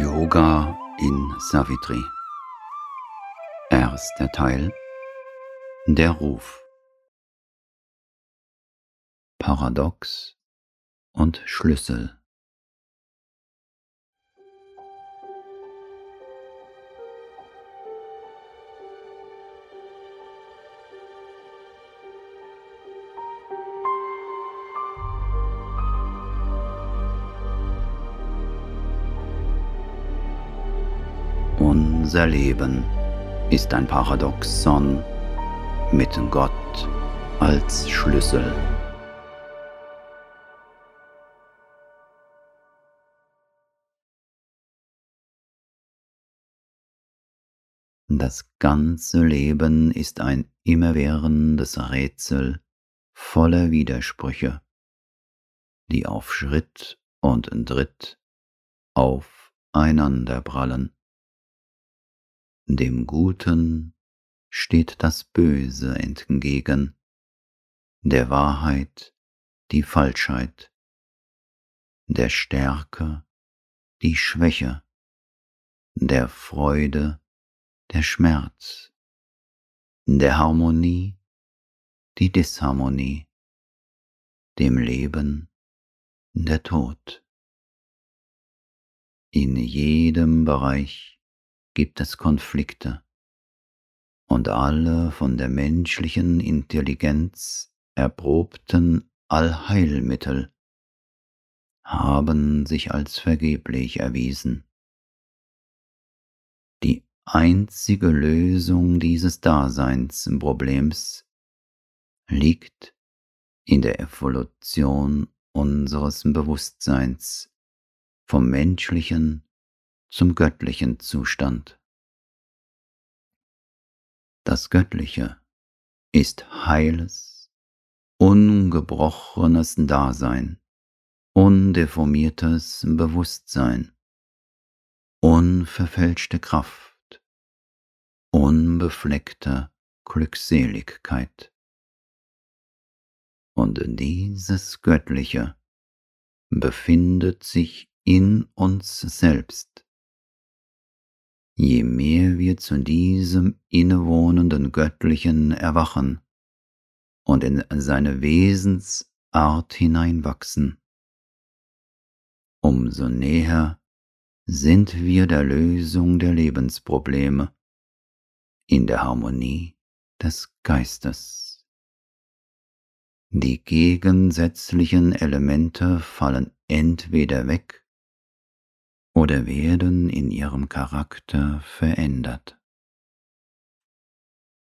Yoga in Savitri. Erster Teil Der Ruf. Paradox und Schlüssel. Unser Leben ist ein Paradoxon mit Gott als Schlüssel. Das ganze Leben ist ein immerwährendes Rätsel voller Widersprüche, die auf Schritt und Tritt aufeinanderprallen. Dem Guten steht das Böse entgegen, der Wahrheit die Falschheit, der Stärke die Schwäche, der Freude der Schmerz, der Harmonie die Disharmonie, dem Leben der Tod. In jedem Bereich gibt es Konflikte und alle von der menschlichen Intelligenz erprobten Allheilmittel haben sich als vergeblich erwiesen. Die einzige Lösung dieses Daseinsproblems liegt in der Evolution unseres Bewusstseins vom menschlichen zum göttlichen Zustand. Das Göttliche ist heiles, ungebrochenes Dasein, undeformiertes Bewusstsein, unverfälschte Kraft, unbefleckte Glückseligkeit. Und dieses Göttliche befindet sich in uns selbst je mehr wir zu diesem innewohnenden Göttlichen erwachen und in seine Wesensart hineinwachsen, umso näher sind wir der Lösung der Lebensprobleme in der Harmonie des Geistes. Die gegensätzlichen Elemente fallen entweder weg oder werden in ihrem Charakter verändert.